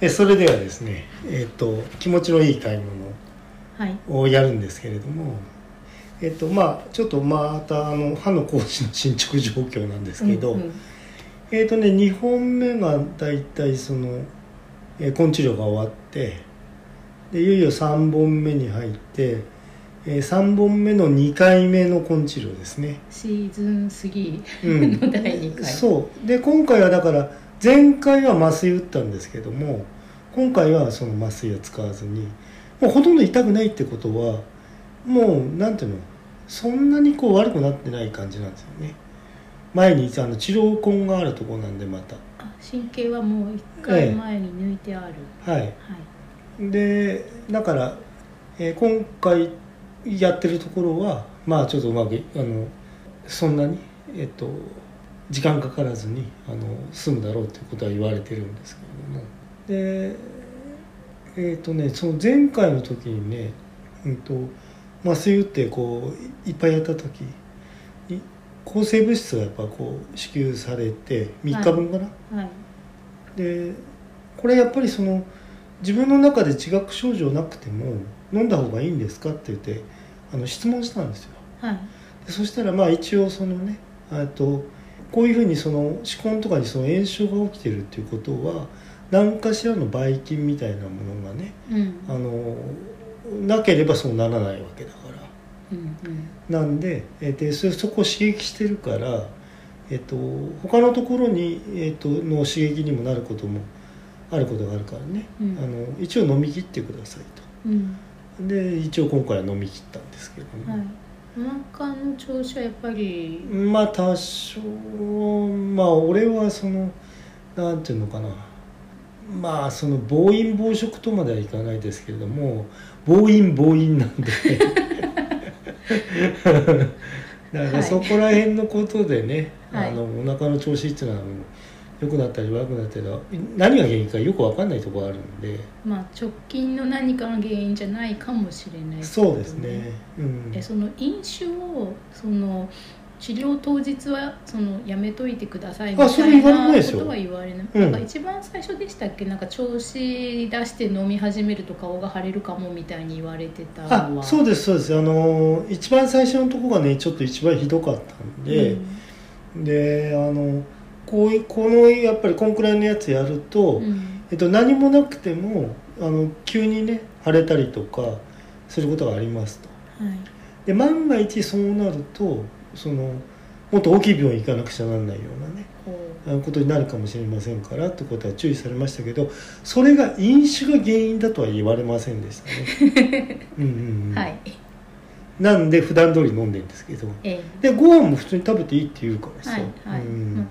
えそれではですね、えっと気持ちのいい買いはい。物をやるんですけれども、えっとまあちょっとまたあの歯の講師の進捗状況なんですけど、うんうん。えっとね2本目がだいたいその、えー根治療が終わってでいよいよ3本目に入って、え3本目の2回目の根治療ですね。シーズン3うん。の第2回、そう。で今回はだから前回は麻酔打ったんですけども今回はその麻酔を使わずにもうほとんど痛くないってことはもうなんていうのそんなにこう悪くなってない感じなんですよね。前にあの治療痕があるところなんでまた。あ神経はもう1回前に抜いてある、はい。はい。でだから、えー今回やってるところはまあちょっとうまくあのそんなにえっと時間かからずにあの済むだろうということは言われてるんですけれども。でえっ、とねその前回の時にね、うん、と麻酔打ってこういっぱいやった時に抗生物質がやっぱこう支給されて3日分かな、はい。でこれやっぱりその自分の中で自覚症状なくても飲んだ方がいいんですかって言ってあの質問したんですよ。はい。でそしたらまあ一応そのねあとこういうふうにその歯根とかにその炎症が起きてるっていうことは何かしらのばい菌みたいなものがねうん。あのなければそうならないわけだから。うんうん。なんで,、えーでそそこを刺激してるから、えっと他のところに、えっとの刺激にもなることもあることがあるからね、うん。あの一応飲み切ってくださいうん。とで一応今回は飲み切ったんですけども、はいお腹の調子はやっぱり。まあ多少まあ俺はそのなんていうのかな。まあその暴飲暴食とまではいかないですけれども暴飲暴飲なんで。だからそこら辺のことでね、はい。あのお腹の調子っていうのは良くなったり悪くなったり何が原因かよく分かんないところあるんで。まあ直近の何かの原因じゃないかもしれないってことそうですね、うん、えその飲酒をその治療当日はそのやめといてくださいみたいなことは言われない、うん。なんか一番最初でしたっけ？なんか調子出して飲み始めると顔が腫れるかもみたいに言われてたのは。あそうですそうです。あの一番最初のとこがねちょっと一番ひどかったんで、であのこういうこのやっぱりこんくらいのやつやると、うん。うんえっと、何もなくてもあの急にね腫れたりとかすることがありますと。はい。で万が一そうなるとそのもっと大きい病院行かなくちゃならないようなねことになるかもしれませんからってことは注意されましたけどそれが飲酒が原因だとは言われませんでしたね。うんうん、うん。うはい。なんで普段通り飲んでるんですけど。えでご飯も普通に食べていいって言うからさ、はいはい、うん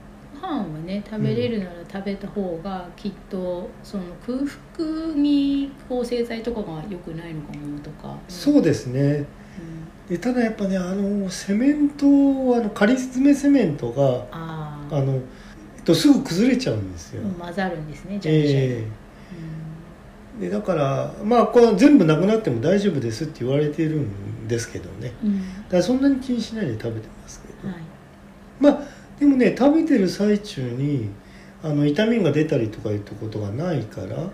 飯はね食べれるなら食べた方がきっとその空腹に抗生剤とかが良くないのかもとか。そうですね。でただやっぱねあのセメントあの仮詰めセメントがあの、えっと、すぐ崩れちゃうんですよ、混ざるんですねじゃあ、じゃあええでだからまあこれ全部なくなっても大丈夫ですって言われてるんですけどね。うんうん。だからそんなに気にしないで食べてますけど、はい。まあでもね食べてる最中にあの痛みが出たりとかいうことがないからはい。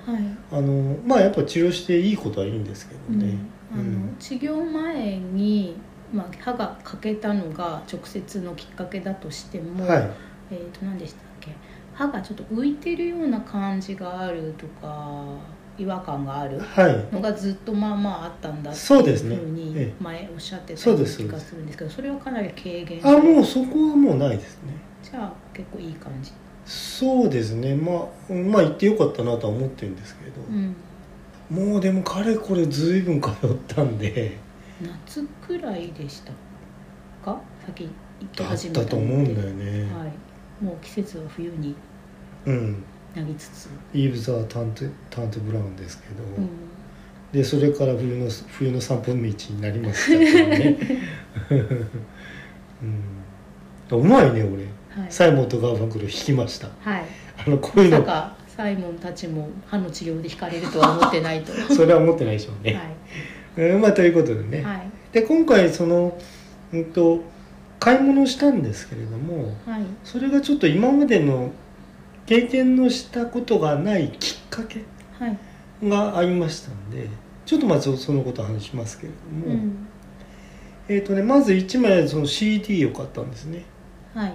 あのまあやっぱ治療していいことはいいんですけどね、あのうん。治療前に、まあ、歯が欠けたのが直接のきっかけだとしても、はい。えー、と何でしたっけ？歯がちょっと浮いてるような感じがあるとか違和感があるはい。のがずっとまあまああったんだってそうですね。いうふうにえ前おっしゃってたそうです。ような気がするんですけどそれはかなり軽減あもうそこはもうないですね。じゃあ結構いい感じ。そうですね。まあうんまあ行ってよかったなとは思ってるんですけど、うん。もうでもかれこれずいぶん通ったんで。夏くらいでしたか？先行っ始めたのって。たと思うんだよね、はい、もう季節は冬に。うんなりつつ、イーブ・ザ・タントタント・ブラウンですけど、うん、でそれから冬の冬の3分道になりましたからね、うん、うまいね俺はい、サイモンとガーファンクル弾きました。はい、あのこういうの。まサイモンたちも歯の治療で惹かれるとは思ってないと。それは思ってないでしょうね、はうんまあということでね、い、はい。で今回その、うん、と買い物したんですけれどもはい。それがちょっと今までの経験のしたことがないきっかけはい。がありましたんでちょっとまずそのことを話しますけれども、うん。えーとね、まず1枚その CD を買ったんですね。はい。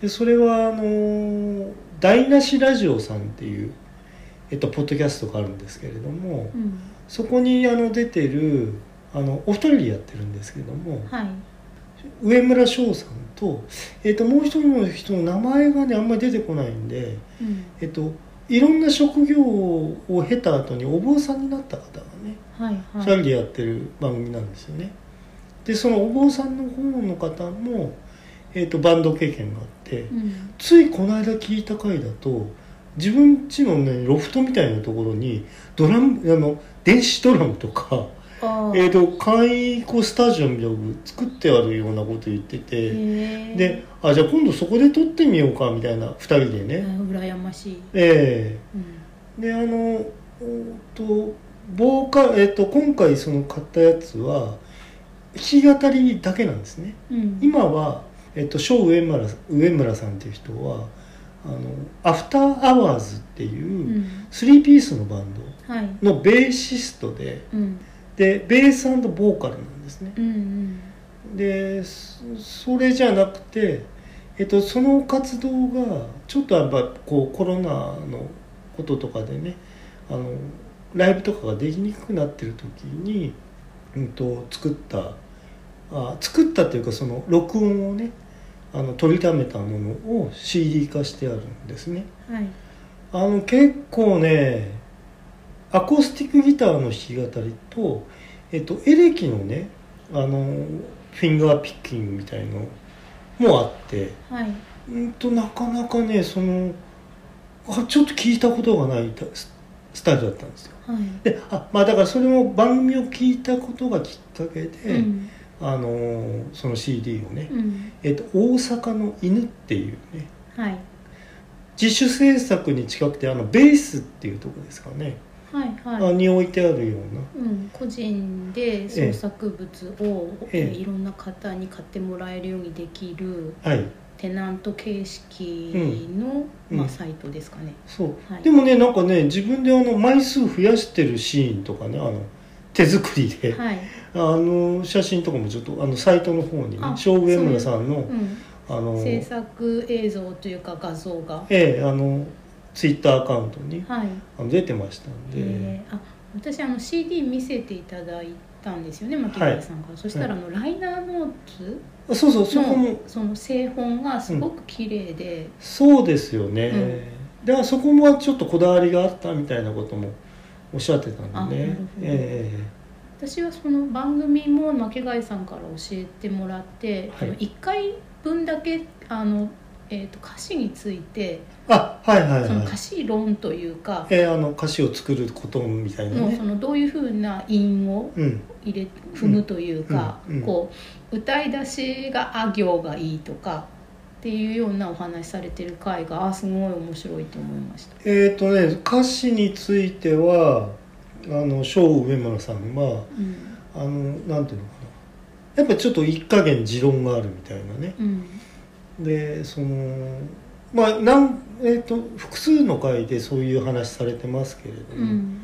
でそれはあのー台無しラジオさんっていう、えっと、ポッドキャストがあるんですけれども、うん。そこにあの出てるあのお二人でやってるんですけどもはい上村翔さんと,、えっともう一人の人の名前がねあんまり出てこないんで、うんえっと、いろんな職業を経た後にお坊さんになった方がねはい2はい人でやってる番組なんですよね。でそのお坊さんの方の方も、えっとバンド経験があって。うんついこの間聞いた回だと自分家のねロフトみたいなところにドラムあの電子ドラムとか、えー、と簡易こうスタジオみたいなの作ってあるようなこと言ってて、であじゃあ今度そこで撮ってみようかみたいな2人であね、ー羨ましい、えうん。えであのおーとボーカえっ、と今回その買ったやつは弾き語りだけなんですね。うん、今は、えっと、小上村上村さんっていう人はあのアフターアワーズってういうん。3ピースのバンはい。ドのベーシストでうんでベースボーカルなんですね。うんうん。でそそれじゃなくて、えっと、その活動がちょっとやっぱこうコロナのこととかでねあのライブとかができにくくなってる時に、うん、と作ったあ作ったっていうかその録音をねあの取りためたものを CD 化してあるんですね。はい。あの結構ねアコースティックギターの弾き語りと、えっと、エレキのねあのフィンガーピッキングみたいのもあってはい。うんとなかなかねそのあちょっと聞いたことがないススタイルだったんですよ。はい。であまあだからそれも番組を聞いたことがきっかけで、うん。あのその CD をね、うん。えっと、大阪の犬っていうねはい。自主制作に近くてあのベースっていうところですかね、はいはい。あに置いてあるような。うん、個人で創作物を、えいろんな方に買ってもらえるようにできるはい。テナント形式の、うん。うん。まあ、サイトですかね。そう、はい。でもねなんかね自分であの枚数増やしてるシーンとかねあの手作りで、はい、あの写真とかもちょっとあのサイトの方にねあ小上村さんのうん、あの制作映像というか画像が、ええあのツイッターアカウントにはい。あの出てましたんで、えーあ私あの CD 見せていただいたんですよね牧原さんから、そしたらあの、ライナーノーツあそうそうそこも。のその製本がすごく綺麗で、そうですよね、ではそこもちょっとこだわりがあったみたいなこともおっしゃってたんでね。あなるほど。え私はその番組も巻貝さんから教えてもらって、はい。あの1回分だけあの、えー、と歌詞についてえあはいはいはい。その歌詞論というか、ええあの歌詞を作ることみたいなね。もうそのどういうふうな韻をうん。入れ踏むというか、うんうんこう歌い出しがあ行がいいとかっていうようなお話しされてる回があすごい面白いと思いました。えっ、とね歌詞についてはあの小上村さんはうん。あのなんていうのかな。やっぱちょっと一加減持論があるみたいなね。うんでそのまあなん、えー、と複数の回でそういう話されてますけれども、うん。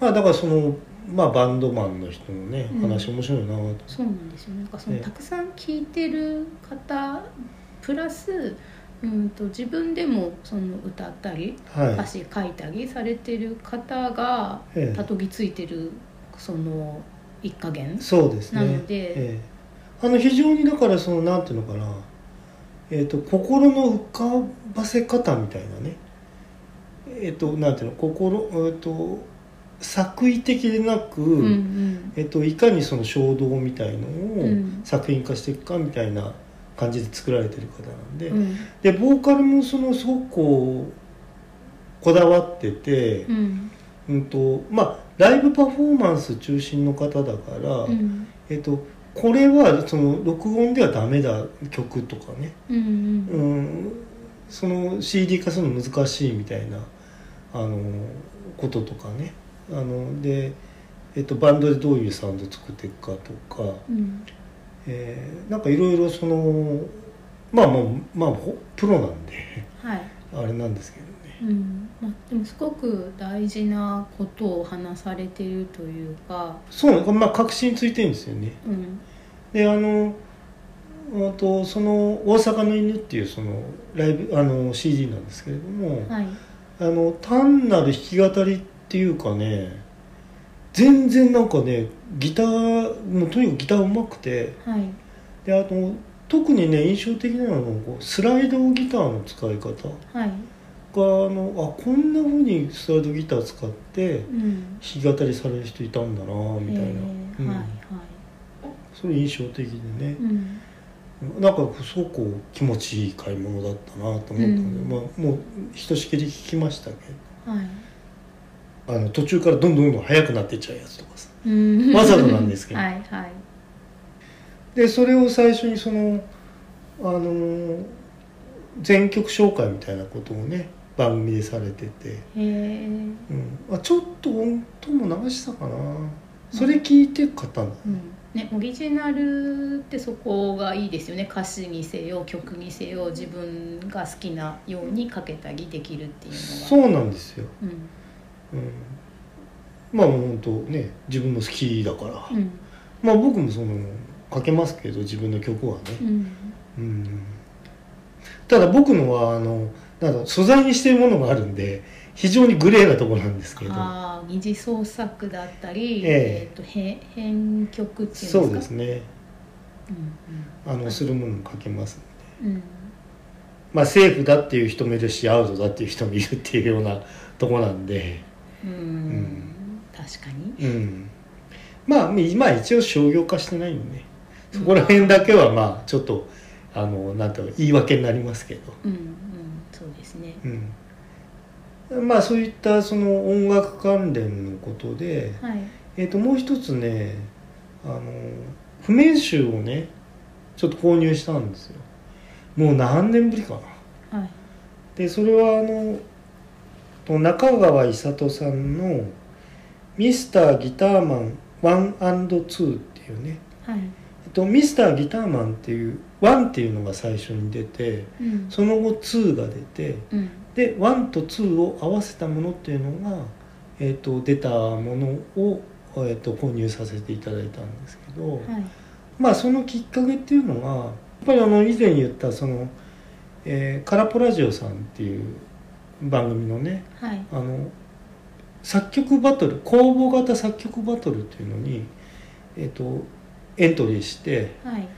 まあだからその、まあ、バンドマンの人のねうん。話面白いなと、そうなんですよ。ねなんかそのええたくさん聴いてる方プラスうんと自分でもその歌ったりはい。歌詞書いたりされてる方がええ。たどり着いてるその一加減そうですね。なのでええ。あの非常にだからそのなんていうのかな、えー、と心の浮かばせ方みたいなね。えっ、となんていうの心えっ、と作為的でなく、うんうん。えっと、いかにその衝動みたいのをうん。作品化していくかみたいな感じで作られてる方なんで、うん。でボーカルもそのすごくこうこだわってて、うん。うんとまあ、ライブパフォーマンス中心の方だから、うん。えっと、これはその録音ではダメだ曲とかね、うんうん。うん、その CD 化するの難しいみたいなあのこととかね。あので、えっと、バンドでどういうサウンド作っていくかとか、うん。えーなんかいろいろそのまあまあまあほプロなんで。はい。あれなんですけど。ね、うん。まあ、でもすごく大事なことを話されてるというか、そうまあ確信ついてるんですよね。うん。であのあとその「大阪の犬」っていうそのライブあの CD なんですけれども、はい。あの単なる弾き語りっていうかね全然なんかねギターもうとにかくギターうまくてはい。であと特にね印象的なのはスライドギターの使い方。がはい、あのあこんな風にスライドギター使ってうん、弾き語りされる人いたんだなみたいな、えうん。ーはいはい。それ印象的でね。う、ん。なんかすごく気持ちいい買い物だったなと思ったので、うん。まあ、もうひとしきり聞きましたけはい。どあの途中からどんどんどんどん速くなってっちゃうやつとかさ。うん。わざとなんですけど。はいはい。でそれを最初にそのあの全曲紹介みたいなことをね番組でされてて、うん、あちょっと音も流したかな。それ聞いて買ったんだ、うん。ね、オリジナルってそこがいいですよね。歌詞にせよ曲にせよ自分が好きなようにかけたりできるっていうのがそうなんですよ、うん。うん、まあもう本当ね自分の好きだから、うん。まあ僕もそのかけますけど自分の曲はね、うん。うん、ただ僕のはあの素材にしてるものがあるんで非常にグレーなところなんですけど。ああ二次創作だったり、ええ。ーと編編曲っていうんそうですね。うんあのするものもかけますうんうん。まあセーフだっていう人もいるしアウトだっていう人もいるっていうようなとこなんで。うん。ん。確かに。うん。まあ今一応商業化してないんでね。そこら辺だけはまあちょっとあのなんていうか言い訳になりますけど。うんうん、まあそういったその音楽関連のことで、はい。えー、ともう一つねあの譜面集をねちょっと購入したんですよ。もう何年ぶりかな。はい。でそれはあのと中川伊里さんの「ミスターギターマン 1&2」っていうね。はい。えっとミスターギターマンっていう1っていうのが最初に出てうん。その後2が出てうん。で1と2を合わせたものっていうのが、えー、と出たものを、えー、と購入させていただいたんですけど、はい。まあそのきっかけっていうのがやっぱりあの以前言ったその、えーカラポラジオさんっていう番組のねはい。あの作曲バトル公募型作曲バトルっていうのに、えー、とエントリーしてはい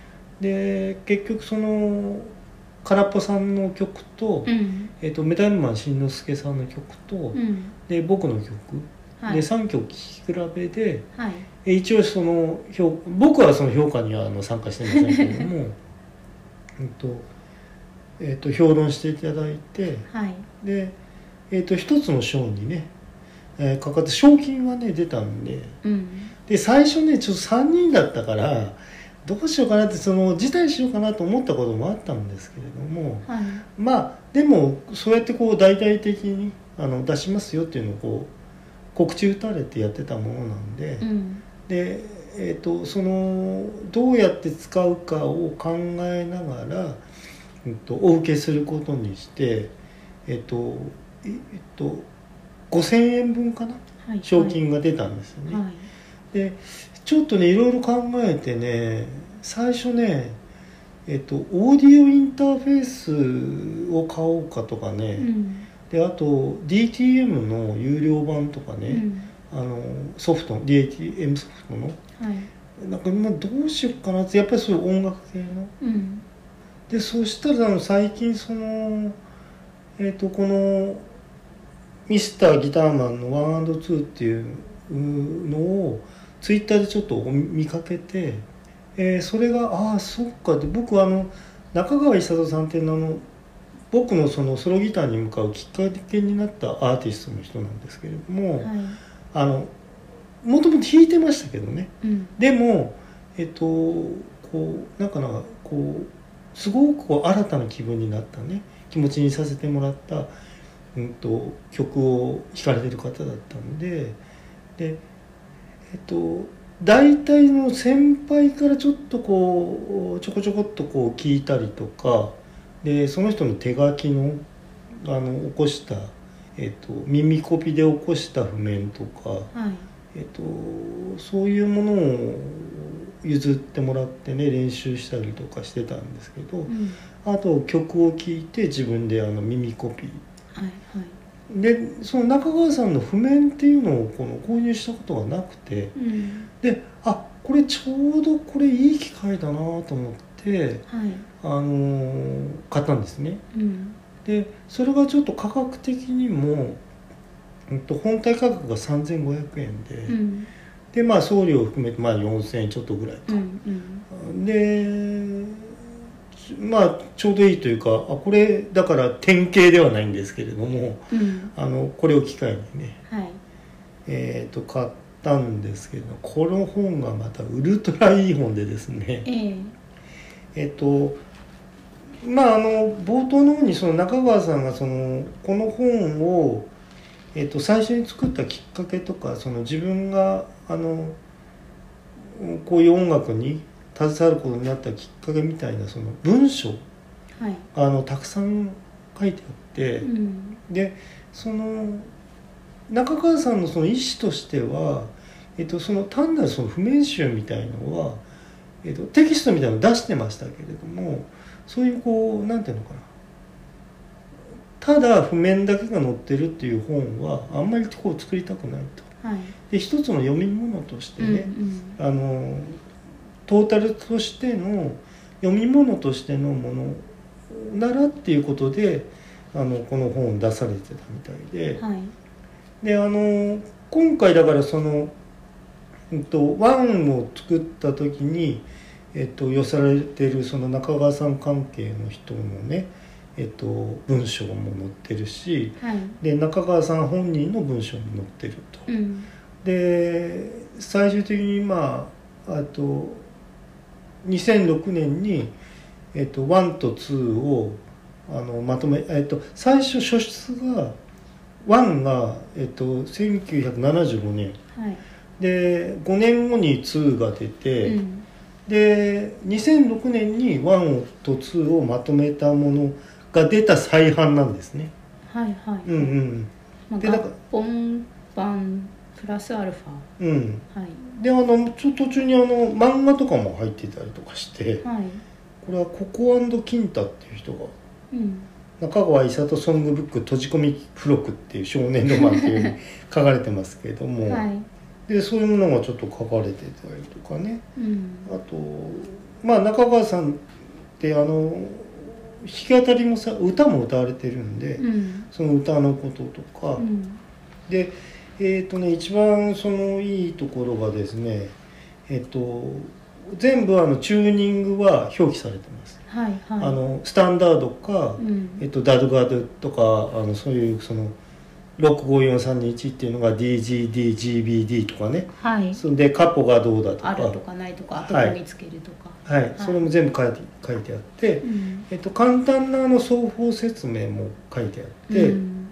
で結局その空っぽさんの曲と,、うん。えー、とメタルマンしんのすけさんの曲と、うん。で僕の曲、はい。で3曲聴き比べではい。え一応その評僕はその評価にはあの参加してませんけれども うんと、えー、と評論していただいてはい。で、えー、と一つの賞にね、えーかかって賞金はね出たんでうん。で最初ねちょっと3人だったからどうしようかなってその辞退しようかなと思ったこともあったんですけれどもはい。まあでもそうやってこう大々的にあの出しますよっていうのをこう告知打たれてやってたものなんで、うん。で、えー、とそのどうやって使うかを考えながら、うん、とお受けすることにしてえっ、とえっ、と5,000円分かな？はい。賞金が出たんですよね。はいでちょっとねいろいろ考えてね最初ねえっとオーディオインターフェースを買おうかとかね、うん。であと DTM の有料版とかね、うん。あのソフト DTM ソフトの。はい。なんか今どうしようかなってやっぱりそういう音楽系の。うん。でそしたらあの最近そのえっ、とこのミスターギターマンの 1&2 っていうのをツイッターでちょっと見かけて、えーそれがああそっか。って僕はあの中川久人さんっていうのはあの僕のそのソロギターに向かうきっかけになったアーティストの人なんですけれども、はい。あのもともと弾いてましたけどね。うん。でもえっとこうなんかなこうすごくこう新たな気分になったね。気持ちにさせてもらった、うん、と曲を弾かれてる方だったんででえっと大体の先輩からちょっとこうちょこちょこっとこう聞いたりとかでその人の手書きのあの起こしたえっと、耳コピで起こした譜面とか、はい。えっと、そういうものを譲ってもらってね練習したりとかしてたんですけど、うん。あと曲を聴いて自分であの耳コピーはいはいでその中川さんの譜面っていうのをこの購入したことがなくてうん。であこれちょうどこれいい機会だなと思って、はい。あのー買ったんですね。うん。でそれがちょっと価格的にも、うんと、本体価格が3500円で、うん。でまあ送料を含めてまあ4000円ちょっとぐらいか、うんうん。でまあちょうどいいというかあこれだから典型ではないんですけれどもうん。あのこれを機会にねはい。えー、と買ったんですけどこの本がまたウルトラいい本でですねええ。えっ、とまああの冒頭の方にその中川さんがそのこの本を、えっと最初に作ったきっかけとかその自分があのこういう音楽に携わることになったきっかけみたいなその文章はいあのたくさん書いてあって。うんでその中川さんのその意思としては、えっと、その単なるその譜面集みたいのは、えっと、テキストみたいなのを出してましたけれどもそういうこうなんていうのかなただ譜面だけが載ってるっていう本はあんまりこう作りたくないと。はいで一つの読み物としてうんうね、んあのトータルとしての読み物としてのものならっていうことであのこの本を出されてたみたいで。はい。であの今回だからその、うんと、ワンを作った時に、えっと、寄せられてるその中川さん関係の人のね、えっと、文章も載ってるしはい。で中川さん本人の文章も載ってると。うん。で最終的にまああと2006年に、えっと、1と2をあのまとめ、えっと、最初初出が1が、えっと、1975年。はい。で5年後に2が出て、うん。で2006年に1と2をまとめたものが出た再販なんですね。はいはい。うんうんまあでだから合本版プラスアルファ。うん、はい。であのちょ途中にあの漫画とかも入ってたりとかして。はい。これはココキンタっていう人がうん。中川伊里ソングブック閉じ込み付録っていう少年ロマンっていうふうに 書かれてますけれども、はい。でそういうものがちょっと書かれてたりとかね。うん。あとまあ中川さんってあの弾き語りもさ歌も歌われてるんで、うん。その歌のこととか、うん。でえっ、とね一番そのいいところがですねえっ、と全部あのチューニングは表記されてます。はいはい。あのスタンダードか、うん。えっと、ダドガードとかあのそういうその654321っていうのが DGDGBD とかね。はい。そんでカポがどうだとか。あるとかないとかどはい。こにつけるとか。はい、それも全部書いて書いてあって、うん。えっと、簡単なあの双方説明も書いてあって、うん。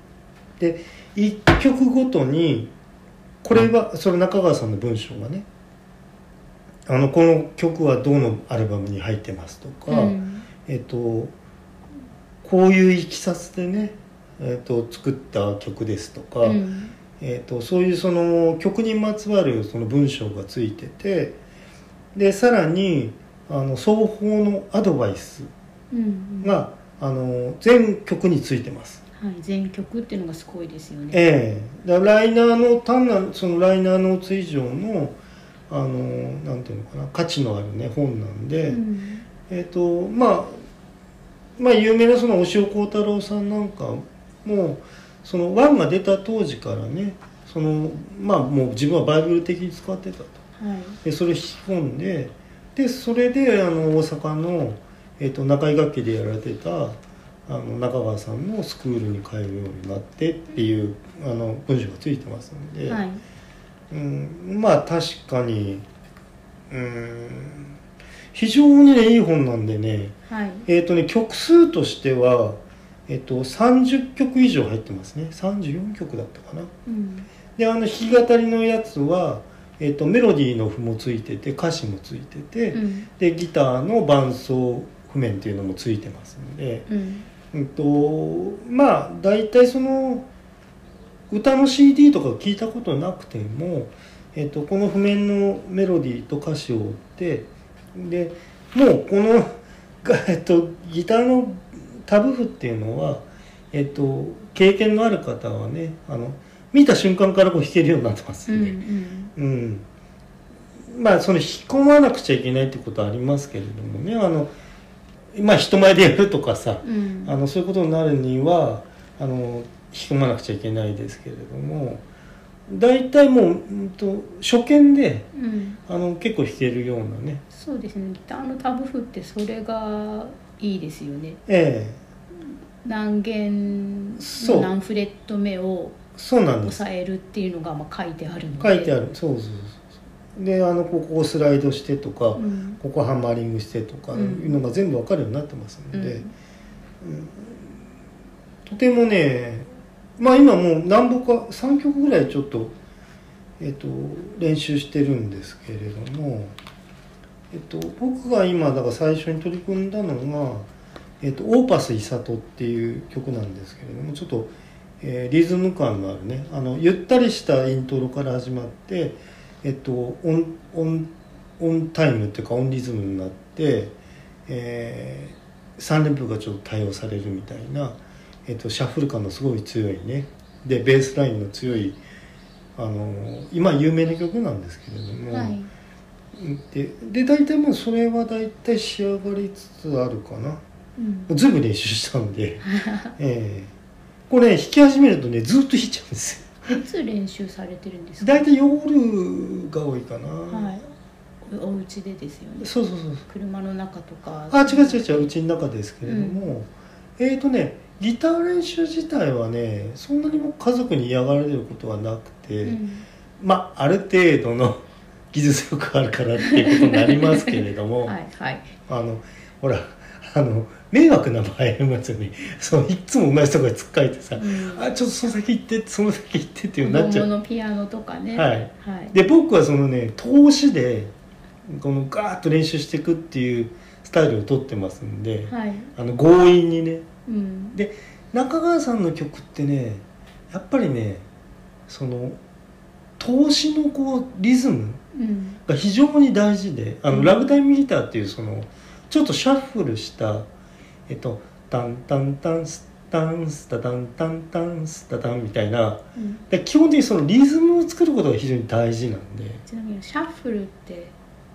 で一曲ごとにこれはそれ中川さんの文章がねあのこの曲はどのアルバムに入ってますとか、うん。えっとこういういきさつでね、えっと、作った曲ですとか、うん。えっと、そういうその曲にまつわるその文章がついててでさらにあの双方のアドバイスうん。があの全曲についてます。はい全曲っていうのがすごいですよね。ええ。だからライナーの単なるそのライナーノーツ以上のあのなんていうのかな価値のあるね本なんで。うん。えっ、とまあまあ有名なその押尾幸太郎さんなんかもそのワンが出た当時からねそのまあもう自分はバイブル的に使ってたと。はい。でそれを引き込んででそれであの大阪の、えっと中井楽器でやられてたあの中川さんのスクールに通うようになってっていうあの文章がついてますので、はい。うん、まあ確かにうん非常にねいい本なんでねはい。えっ、とね曲数としては、えっと30曲以上入ってますね。34曲だったかな。うん。であの弾き語りのやつは、えっとメロディーの譜もついてて歌詞もついてて、うん。でギターの伴奏譜面っていうのもついてますんで、うんうんとまあ大体その歌の CD とか聞いたことなくても、えっと、この譜面のメロディーと歌詞を追ってでもうこの、が えっと、ギターのタブ譜っていうのは、えっと、経験のある方はねあの見た瞬間からこう弾けるようになってますうんん。で、うん。まあその引き込まなくちゃいけないってことはありますけれどもねあの、まあ、人前でやるとかさ、うん。うんあのそういうことになるにはあの引き込まなくちゃいけないですけれども大体もう、うんと、初見でうん。あの結構弾けるようなね。そうですね。ギターのタブ譜ってそれがいいですよね。ええ。何弦何フレット目をそうなんです。抑えるっていうのがまあ書いてあるので。書いてある。そうそうそうであのここをスライドしてとか、うん。ここハンマーリングしてとかうん。いうのが全部わかるようになってますので、うん。とてもねまあ今もう何本か3曲ぐらいちょっと,、えっと練習してるんですけれども、えっと僕が今だから最初に取り組んだのが「えっとオーパスイサト」っていう曲なんですけれどもちょっと、えーリズム感のあるねあのゆったりしたイントロから始まって、えっと、オンオンオンタイムっていうかオンリズムになって、え3連符がちょっと対応されるみたいな、えっと、シャッフル感のすごい強いね。でベースラインの強いあの今有名な曲なんですけれども、はい。でで大体もうそれは大体仕上がりつつあるかな。うん。ずいぶん練習したんで、ええ。これね弾き始めるとねずっと弾いちゃうんですよいつ練習されてるんですか？大体夜が多いかな、はい。おお家でですよね？そうそうそう車の中とか。あ違う違う違う。うちの中ですけれども、えーとねギター練習自体はねそんなにも家族に嫌がられることはなくて、うん。まあある程度の 技術力があるからっていうことになりますけれども、はいはい。あのほらあの迷惑な場合ありますよねそういっつも上手い人がつっかえてさ、うん。あちょっとその先行ってその先行ってっていうなっちゃう。のピアノとかね。はい。はい。で僕はそのね投資でこのガーッと練習していくっていうスタイルをとってますんで、はい。あの強引にね。うん。で中川さんの曲ってねやっぱりねその投資のこうリズムうん。が非常に大事であの、うん。ラグタイムギターっていうそのちょっとシャッフルしたえっとタンタンタンスタンスタタンタンタンスタタンみたいな。うん。で基本的にそのリズムを作ることが非常に大事なんで。ちなみにシャッフルって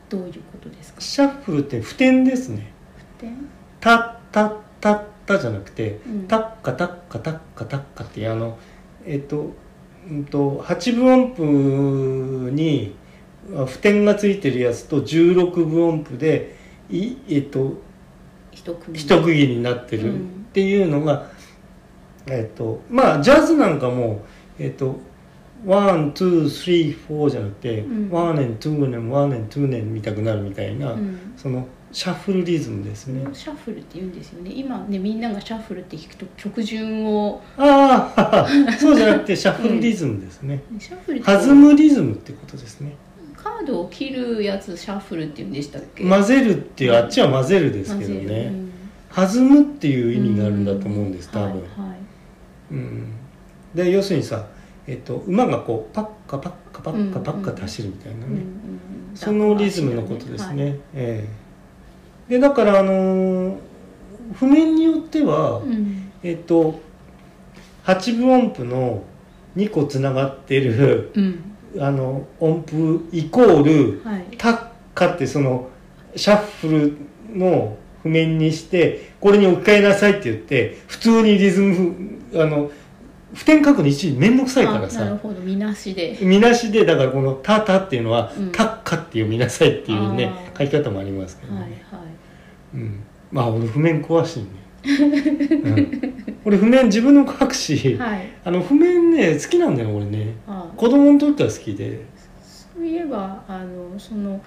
どういうことですか？シャッフルって普天ですね。普天タッタッタッタじゃなくてうん。タッカタッカタッカタッカってあのえっとうんと8分音符にあ普天がついてるやつと16分音符でいえっと一区切り一区切りになってる。っていうのが、えっとまあジャズなんかもえっと one, two, three, four じゃなくて、うん。ワンネン、ツーネン、ワンネン、ツーネン見たくなるみたいな、うん。そのシャッフルリズムですね。シャッフルって言うんですよね。今ねみんながシャッフルって聞くと曲順を。ああ、そうじゃなくてシャッフルリズムですね。シャッフル弾むリズムってことですね。カードを切るやつシャッフルって言うんでしたっけ？混ぜるっていう、あっちは混ぜるですけどね。弾むっていう意味があるんだと思うんです、多分。はいはいうん。で、要するにさ、えっと、馬がこう、パッカパッカパッカパッカって走るみたいなね。うんうんうんそのリズムのことですね。ええで、だから、あのー譜面によっては、はいうんえっと、8分音符の2個つながってる、うんあの、音符イコール、はい。タッカってそのシャッフルの譜面にしてこれに置き換えなさいって言って普通にリズムあの普天書くの一時面倒くさいからあなるさほど。みなしで。見なしでだからこの「タタ」っていうのはうん「タッカ」って読みなさいっていうね書き方もありますけどはいね、はい。うん、まあ俺譜面詳しいね、うん、俺譜面自分の書くし、はい。あの譜面ね好きなんだよ俺ね。あ子供の時から好きで。そういえばあのその、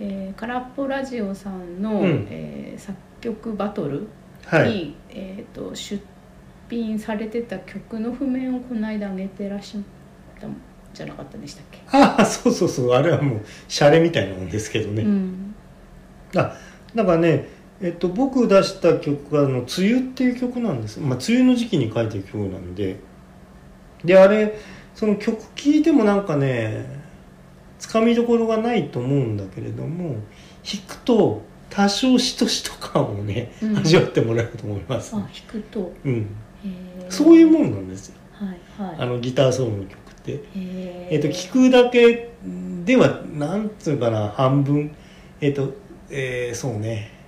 えー、空っぽラジオさんの、うん。えー作曲バトルに、はい。えー、と出品されてた曲の譜面をこの間上げてらっしゃったんじゃなかったでしたっけ、ああそうそうそう。あれはもうシャレみたいなもんですけどね、うん。あだからね、えっと、僕出した曲はあの「梅雨」っていう曲なんです、まあ、梅雨の時期に書いてる曲なんで。であれその曲聴いてもなんかねつかみどころがないと思うんだけれども弾くと多少しとしと感をね、うん。味わってもらえると思います、あ弾くと。うん、そういうもんなんですよ。はいはい。あのギターソロの曲って。へえっと聞くだけではなんつうかな半分。えっ、と、えーそうね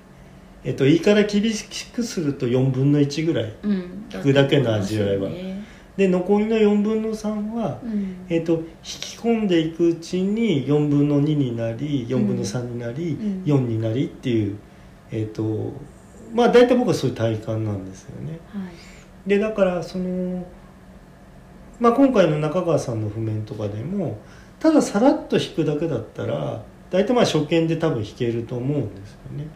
えっ、と言い方厳しくすると4分の1ぐらいうん。聞くだけの味わいは。ね。で残りの4分の3は、うん。えっと引き込んでいくうちに4分の2になり4分の3になり、うん。4になりっていうえっ、とまあ大体僕はそういう体感なんですよね。はい。でだからその、まあ、今回の中川さんの譜面とかでもたださらっと弾くだけだったら大体まあ初見で多分弾けると思うんですよね。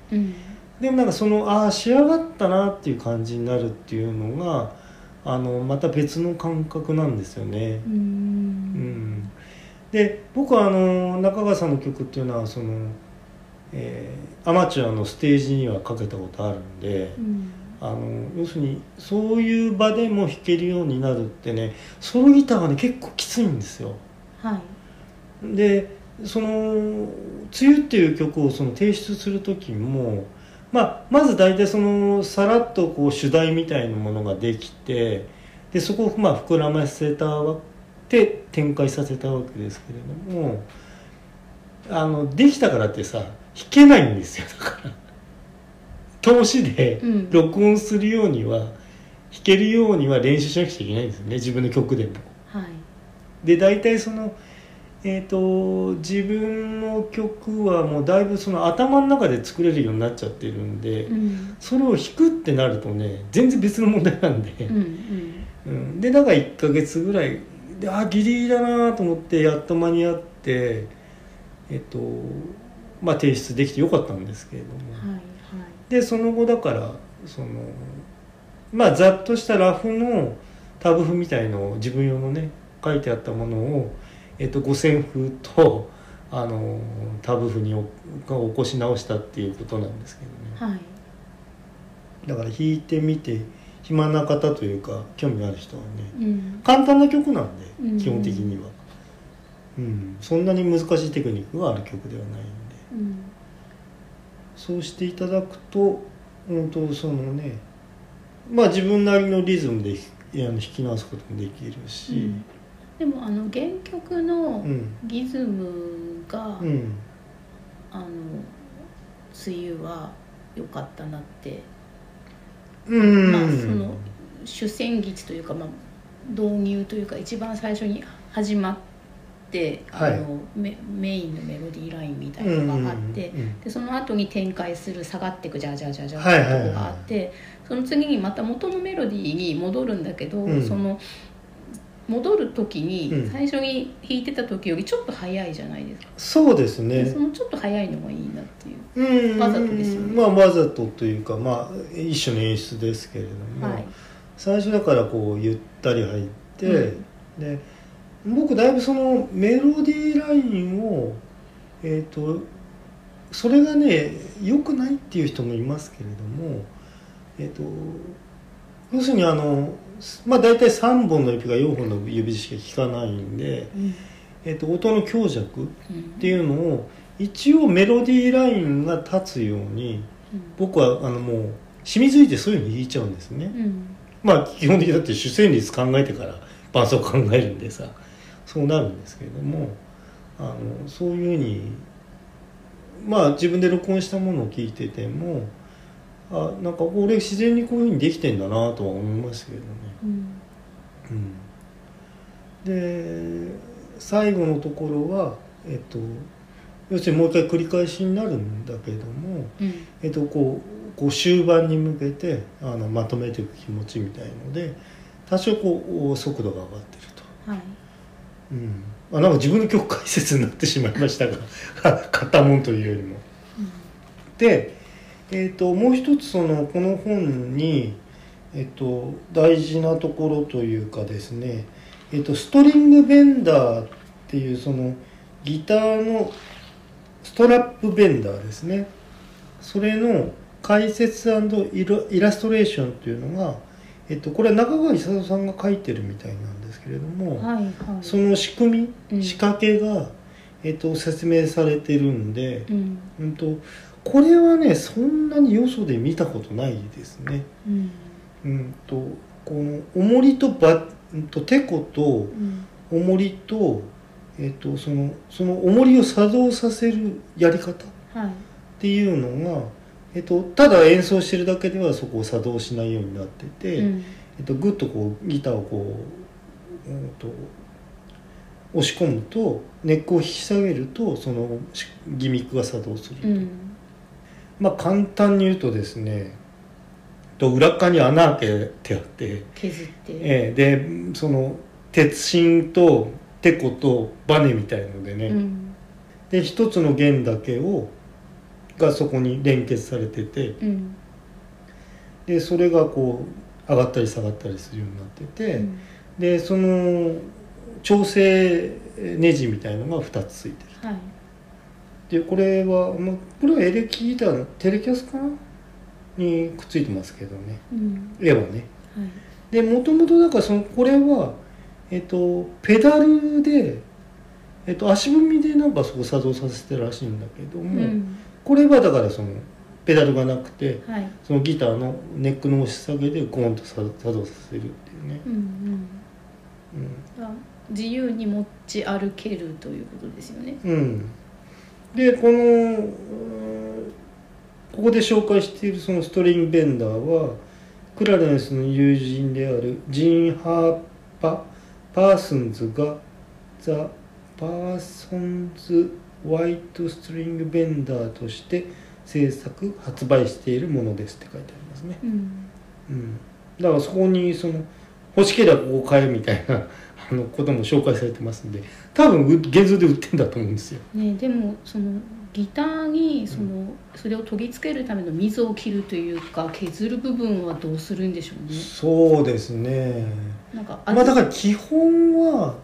うんでもなんかそのああ仕上がったなっていう感じになるっていうのがあのまた別の感覚なんですよね。ううんん、で僕はあの中川さんの曲っていうのはその、えーアマチュアのステージにはかけたことあるんで。うんあの要するにそういう場でも弾けるようになるってねソロギターがね結構きついんですよはいでその「梅雨」っていう曲をその提出する時も、まあ、まず大体そのさらっとこう主題みたいなものができてでそこをまあ膨らませたわって展開させたわけですけれどもあのできたからってさ弾けないんですよ。だから。通しでうん。録音するようには弾けるようには練習しなくちゃいけないんですよね。自分の曲でも。はい。で大体そのえー、と自分の曲はもうだいぶその頭の中で作れるようになっちゃってるんで、うん。それを弾くってなるとね全然別の問題なんで、うんうん。うん。でだから1ヶ月ぐらいであギリギリだなと思ってやっと間に合ってえっ、とまあ提出できてよかったんですけれども、はいはい。でその後だからそのまあざっとしたラフのタブ譜みたいのを自分用のね書いてあったものを、えっと、五線譜とあのタブ譜にお起こし直したっていうことなんですけどね。はい。だから弾いてみて暇な方というか興味ある人はねうん。簡単な曲なんでうん。基本的には、うん、そんなに難しいテクニックがある曲ではないんで。うん。そうしていただくと本当そのねまあ自分なりのリズムで弾き直すこともできるしでもあの原曲のうん。リズムが、うん。あの梅雨は良かったなって、うん。まあその主旋律というか、まあ、導入というか一番最初に始まって、はい。あのメメインのメロディーラインみたいなのがあって、うんうんうんでその後に展開する下がっていくジャージャージャージャーはいはいはいってとこがあって、その次にまた元のメロディーに戻るんだけど、うん。その戻る時うん。に最初に弾いてた時よりちょっと早いじゃないですか、そうですね。でそのちょっと早いのがいいなっていう。うん。わざとですよね。まあわざとというかまあ一種の演出ですけれども、はい。最初だからこうゆったり入って、うん。で僕だいぶそのメロディーラインをえっ、とそれがね良くないっていう人もいますけれどもえっ、と要するにあのまあ大体3本の指が4本の指しか弾かないんで、うん。えっと音の強弱っうんていうのを一応メロディーラインが立つように僕はあのもう染みついてそういうの弾いちゃうんですね。うん。まあ基本的にだって主旋律考えてから伴奏考えるんでさそうなるんですけれどもあのそういうふうにまあ自分で録音したものを聞いててもあなんか俺自然にこういうふうにできてんだなとは思いましたけどね。うん。うん、で最後のところはえっと要するにもう一回繰り返しになるんだけれども、うん。えっと、こうこう終盤に向けてあのまとめていく気持ちみたいので多少こう速度が上がってると、はい。うん、あなんか自分の曲解説になってしまいましたが 買ったもんというよりも。で、えー、ともう一つそのこの本に、えっと大事なところというかですね、えっとストリングベンダーっていうそのギターのストラップベンダーですね。それの解説イライラストレーションっていうのが、えっとこれは中川勲さんが書いてるみたいなんですけけれども、はいはい。その仕組うみん。仕掛けが、えっと説明されてるんで、うん。うん、とこれはねそんなによそで見たことないですね。うん。うん、とこの重りとば、うん、とてことうん。重りと,、えっとそのその重りを作動させるやり方っはい。ていうのが、えっと、ただ演奏してるだけではそこを作動しないようになってて、うん。えっと、グッとこうギターをこう、うん、と押し込むとネックを引き下げるとそのしギミックが作動すると。うんまあ簡単に言うとですねと裏側に穴開けてあって、削って。ええでその鉄芯とテコとバネみたいのでね、うん。で一つの弦だけをがそこに連結されてて。うん。でそれがこう上がったり下がったりするようになってて、うん。でその調整ネジみたいのが2つついてる。はいでこれは、まあ、これはエレキギターのテレキャスかなにくっついてますけどね。うん。絵はね。はい。でもともとだからそのこれはえっとペダルで、えっと、足踏みでなんかそこ作動させてるらしいんだけどうも、ん。これはだからそのペダルがなくてはい。そのギターのネックの押し下げでゴンと作作動させるっていうね、うんううん。あ自由に持ち歩けるということですよね。んうん、でこのうんここで紹介しているそのストリングベンダーはクラレンスの友人であるジーン・ハーパパーソンズがThe Parsons White StringBender として制作発売しているものですって書いてありますね、うん。うん、だからそこにその欲しければここ買えみたいなあのことも紹介されてますんで多分う現状で売ってんだと思うんですよ。ねでもそのギターにそのそれを取り付けるための溝を切るというか削る部分はどうするんでしょうね。そうですね。なんかまあだから基本は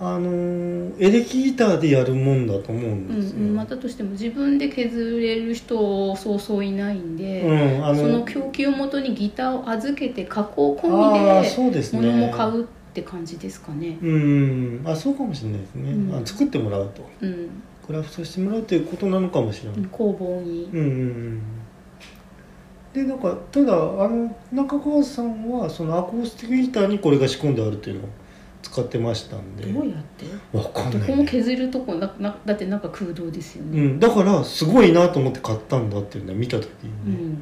あのエレキギターでやるもんだと思うんうんですよ、うん、またとしても自分で削れる人そうそういないんで、うんあそのの供給元にギターを預けて加工込ああみそうですね。で物も買うって感じですかね。うん。あそうかもしれないですね、うん。あ作ってもらうと。うん、クラフトしてもらうということなのかもしれない、うん工房に。うんうんうん。でなんかただあの中川さんはそのアコースティックギターにこれが仕込んであるっていうのを使ってましたんで。どうやって？わかんどない、こも削るとこななだってなんか空洞ですよね。うん、だからすごいなと思って買ったんだっていうのを見た時うに。ね、ん。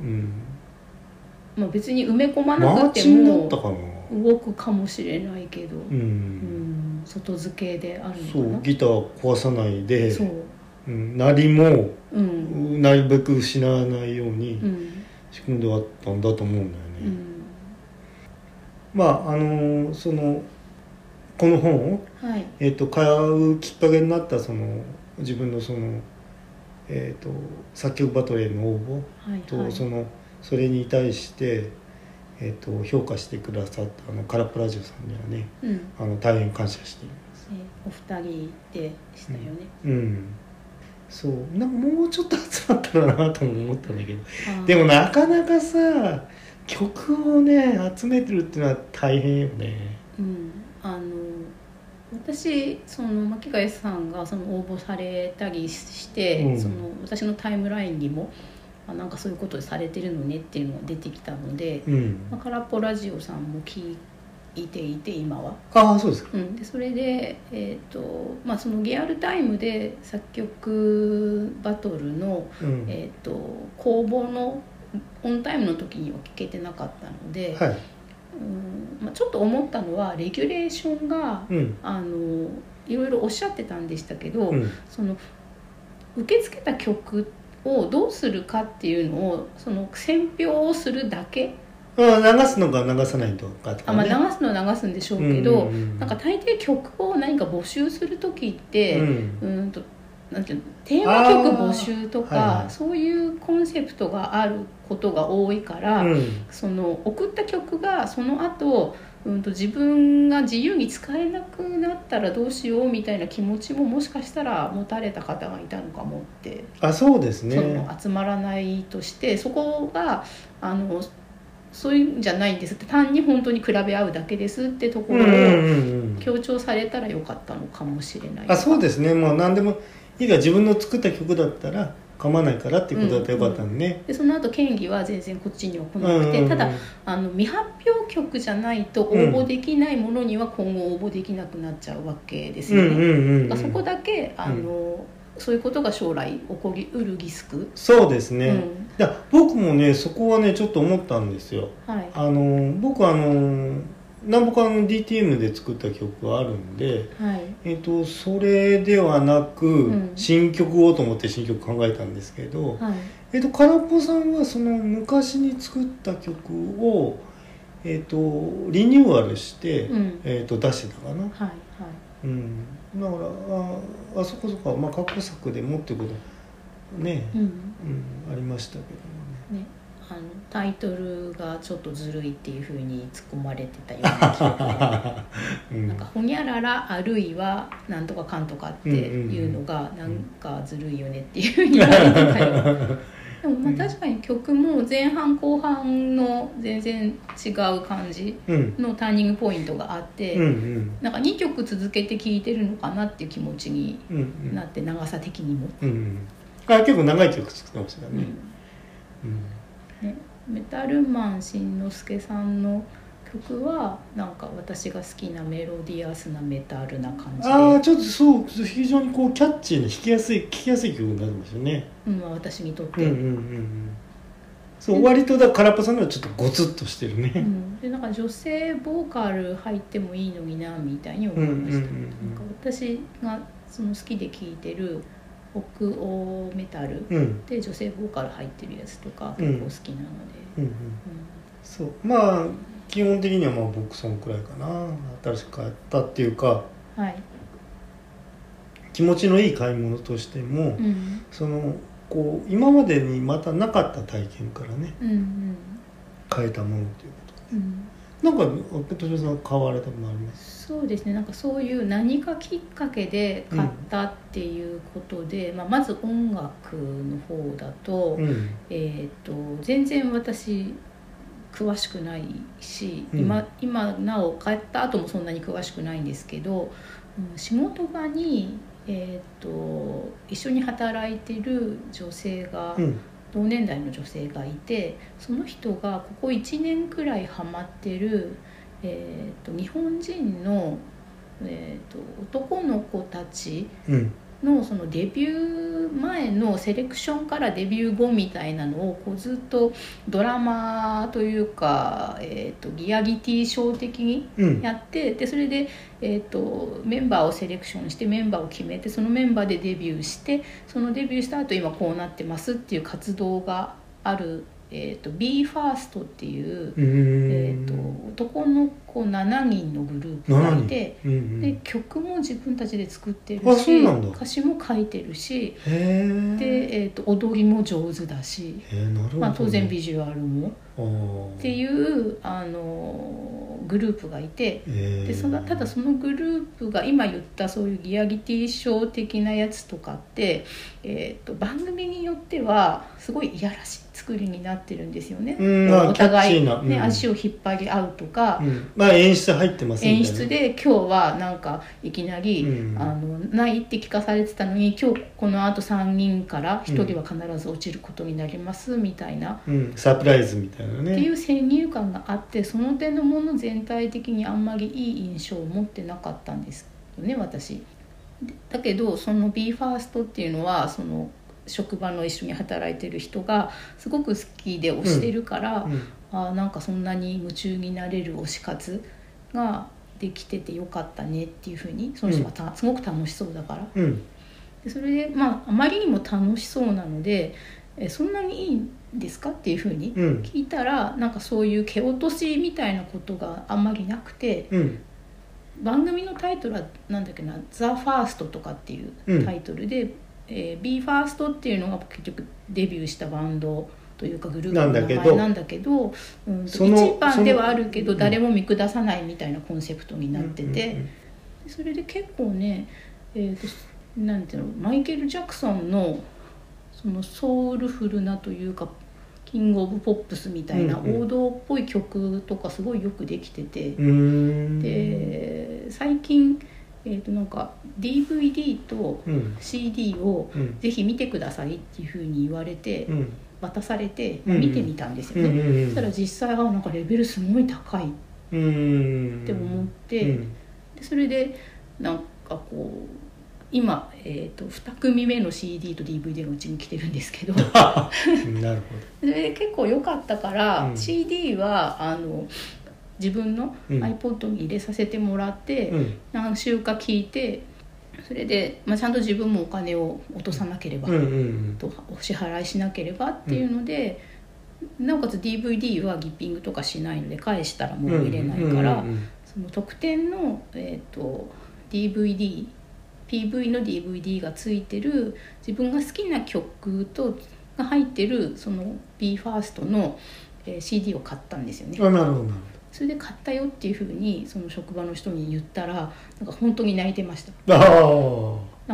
うん。まあ、別に埋め込まマーなくてチンだっもたかな動くかもしれないけど、ううん。ん、外付けであるそのかな。うギター壊さないで。そう、うん、鳴りもうん。なるべく失わないようにうん。仕組んであったんだと思うんだよね、うん。まああのそのこの本を、はい。えー、と買うきっかけになったその自分のその、えー、と作曲バトルへの応募はいと、はい。そのそれに対して、えー、と評価してくださったあのカラップラジオさんにはねうん。あの大変感謝しています。ねお二人でしたよね。うん。そう。なんかもうちょっと集まったらなとも思ったんだけど。でもなかなかさ曲をね集めてるっていうのは大変よね。うん、あの私その巻貝さんがその応募されたりして、うん。その私のタイムラインにもあなんかそういうことされてるのねっていうのが出てきたので、うん。まあ、空っぽラジオさんも聞いていて今は。ああそうですか。うん、でそれで、えーとまあ、そのリアルタイムで作曲バトルの、うん。えー、と公募のオンタイムの時には聞けてなかったので、はい。うん。まあ、ちょっと思ったのはレギュレーションがうん。あのいろいろおっしゃってたんでしたけど、うん。その受け付けた曲をどうするかっていうのをその選評をするだけ？あ流すのか流さないとかとあ、まあ、流すのは流すんでしょうけど、うん。うんうんなんか大抵曲を何か募集する時って、うん。うんとなんていうのテーマ曲募集とか、はい。そういうコンセプトがあることが多いから、うん。その送った曲がその後、うんと自分が自由に使えなくなったらどうしようみたいな気持ちももしかしたら持たれた方がいたのかもって、あそうですそねの集まらないとしてそこがあのそういうんじゃないんですって単に本当に比べ合うだけですってところをうんうんうんうん。強調されたらよかったのかもしれないあそうですね。もう何でもいいが自分の作った曲だったら構わないからっていうことだったらよかったんでね、でその後権利は全然こっちには来なくて、うんうんうん。ただあの未発表曲じゃないと応募できないものには今後応募できなくなっちゃうわけですよね。そこだけあの、そういうことが将来起こりうるリスク、そうですね、いうん。や僕もねそこはねちょっと思ったんですよ。はい。あの僕あの南北の DTM で作った曲があるんで、はい。えっとそれではなく、ん。新曲をと思って新曲考えたんですけど、はい。えっと空っぽさんはその昔に作った曲を、えっとリニューアルして、うん。えっと出してたかな、はいはい。うん、だからああそこそこ、まあ、過去作でもってことね、うん。うん、ありましたけどもね。ね、あのタイトルがちょっとずるいっていうふうに突っ込まれてたような記憶がうん。なんかほにゃららあるいはなんとかかんとかっていうのがなんかずるいよねっていうふうに言われてたよ。でもまあ確かに曲も前半後半の全然違う感じうんのターニングポイントがあって、うんうん。なんか2曲続けて聴いてるのかなっていう気持ちになって長さ的にも、うんうん。あ結構長い曲作ってましたからうん。ね、うんね、メタルマンしんのすけさんの曲はなんか私が好きなメロディアスなメタルな感じで。ああちょっとそう非常にこうキャッチーな弾きやすい聴きやすい曲になるんですよねうんまあ、私にとって、うんうんうんうんそう割とだから空っぽさんのはちょっとゴツッとしてるね。うん。でなんか女性ボーカル入ってもいいのになみたいに思いました、うんうんうんうん。なんか私がその好きで聴いてる北欧メタルうん。で女性ボーカル入ってるやつとか結構好きなので、うんうん。うんそう。まあ基本的にはまあ僕そのくらいかな。新しく買ったっていうかはい、気持ちのいい買い物としても、うん。そのこう今までにまたなかった体験からねうんうん。変えたものっていうこうん、となんか豊島さん買われたものあります？そうですね。なんかそういう何かきっかけで買ったっていうことで、まあ、まず音楽の方だと,、うん。えー、と全然私詳しくないし、うん。今今なお買った後もそんなに詳しくないんですけど、うん仕事場に、えー、と一緒に働いてる女性が、うん。同年代の女性がいてその人がここ1年くらいハマってる、えー、と日本人の、えー、と男の子たちうん。のそのデビュー前のセレクションからデビュー後みたいなのをこうずっとドラマというか、えー、とリアリティショー的にうん。やってでそれで、えー、とメンバーをセレクションしてメンバーを決めてそのメンバーでデビューしてそのデビューした後今こうなってますっていう活動がある、えー、と BE:FIRST っていう、うん。えー、と男の子7人のグループがいて。うんうん。で曲も自分たちで作ってるし歌詞も書いてるしで、えー、と踊りも上手だし、ね。まあ、当然ビジュアルも。っっていうあのグループがいてえでそのただそのグループが今言ったそういうリアリティショー的なやつとかって、えー、と番組によってはすごいいやらしい作りになってるんですよね。うんあお互い、ねうん。足を引っ張り合うとか、うん、まあ演出入ってますみたいな演出で今日はなんかいきなり、うん。あのないって聞かされてたのに今日このあと3人から1人は必ず落ちることになりますみたいな、うん、サプライズみたいなね。っていう先入観があってその点のもの全体的にあんまりいい印象を持ってなかったんですよね私。でだけどその BE:FIRST っていうのはその職場の一緒に働いてる人がすごく好きで推してるから、うんあーなんかそんなに夢中になれる推し活ができててよかったねっていうふうにその人がた、すごく楽しそうだから。うん。でそれでまああまりにも楽しそうなのでえそんなにいいんですかっていうふうにうん。聞いたらなんかそういう蹴落としみたいなことがあんまりなくてうん。番組のタイトルはなんだっけな「ザ・ファーストとかっていうタイトルで「えー、BE:FIRST っていうのが結局デビューしたバンドというかグループの名前なんだけど。うんと一番ではあるけど誰も見下さないみたいなコンセプトになってて、うん。それで結構ね、えー、となんていうのマイケル・ジャクソンのそのソウルフルなというかキング・オブ・ポップスみたいなうんうん。王道っぽい曲とかすごいよくできてて、うーん。で最近、えー、となんか DVD とうん CD をうん。ぜひ見てくださいっていうふうに言われてうん。渡されて、見てみたんですうんよね、うん。そしたら実際はなんかレベルすごい高いっうん。て思って、うん。でそれでなんかこう今、えー、と2組目の CD と DVD がうちに来てるんですけど。なるそれ で結構良かったから、うん。CD はあの自分のうん。iPod に入れさせてもらって、ほどうん。何週か聞いてそれで、まあ、ちゃんと自分もお金を落とさなければ、うんうんとお支払いしなければっていうので、なおかつ DVD はギッピングとかしないので返したらもう入れないから、うんうんその特典の、えー、と DVD PV の DVD がついてる自分が好きな曲とが入ってるその BE:FIRST の、えー CD を買ったんですよね。なるほどなるそれで買ったよっていうふうにその職場の人に言ったらなんか本当に泣いてました。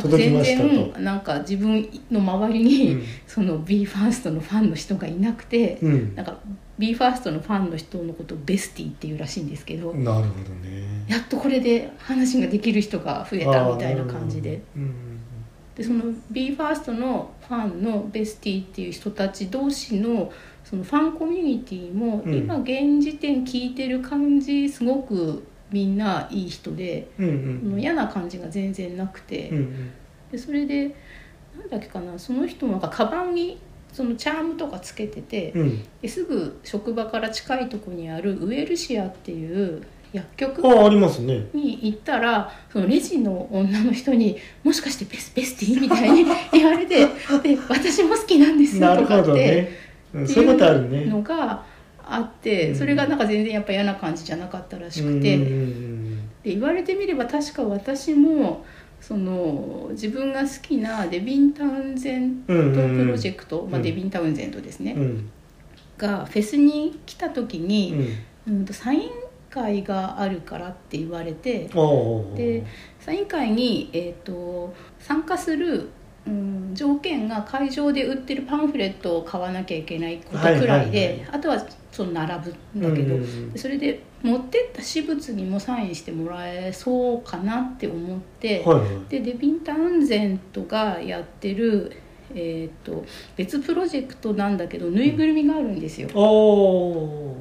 全然なんか自分の周りに、うん。その BE:FIRST のファンの人がいなくて、うん。なんか BE:FIRST のファンの人のことをベスティっていうらしいんですけど、なるほどね。やっとこれで話ができる人が増えたみたいな感じで。うんでその BE:FIRST のファンのベスティっていう人たち同士のそのファンコミュニティもうん。今現時点聞いてる感じすごくみんないい人で、うんうん嫌な感じが全然なくて、うんうん。でそれでなんだっけかなその人もなんかカバンにそのチャームとかつけてて、うん。ですぐ職場から近いとこにあるウェルシアっていう薬局あありますね。に行ったらそのレジの女の人に「もしかしてベスベスティ?」みたいに言われて「で私も好きなんです」なるほとかって、っていうことあるいうねのがあって、うん。それがなんか全然やっぱ嫌な感じじゃなかったらしくて、で言われてみれば確か私もその自分が好きなデビン・タウンゼントプロジェクト、まあ、うんデビン・タウンゼントですね、がフェスに来た時うに、ん。うんとサイン会があるからって言われて。でサイン会に、えー、と参加する、うん、条件が会場で売ってるパンフレットを買わなきゃいけないことくらいで、あとはその並ぶんだけど、うん。うんそれで持ってった私物にもサインしてもらえそうかなって思って、はいはい。でデビン・タウンゼントがやってる、えー、と別プロジェクトなんだけどぬいぐるみがあるんですよ。お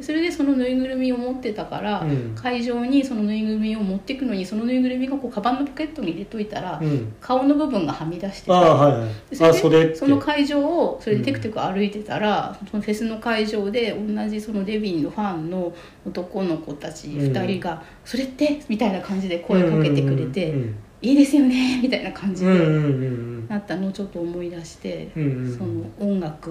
それでそのぬいぐるみを持ってたから、うん。会場にそのぬいぐるみを持っていくのにそのぬいぐるみがこうカバンのポケットに入れといたら、ーうん。顔の部分がはみ出しててああはいそれであその会場をそれでテクテク歩いてたら、そのフェスの会場で同じそのデビンのファンの男の子たち2人が「それって?」みたいな感じで声かけてくれて「うんいいですよね」みたいな感じでうんうんうん。なったのをちょっと思い出して、うんうんうん。その音楽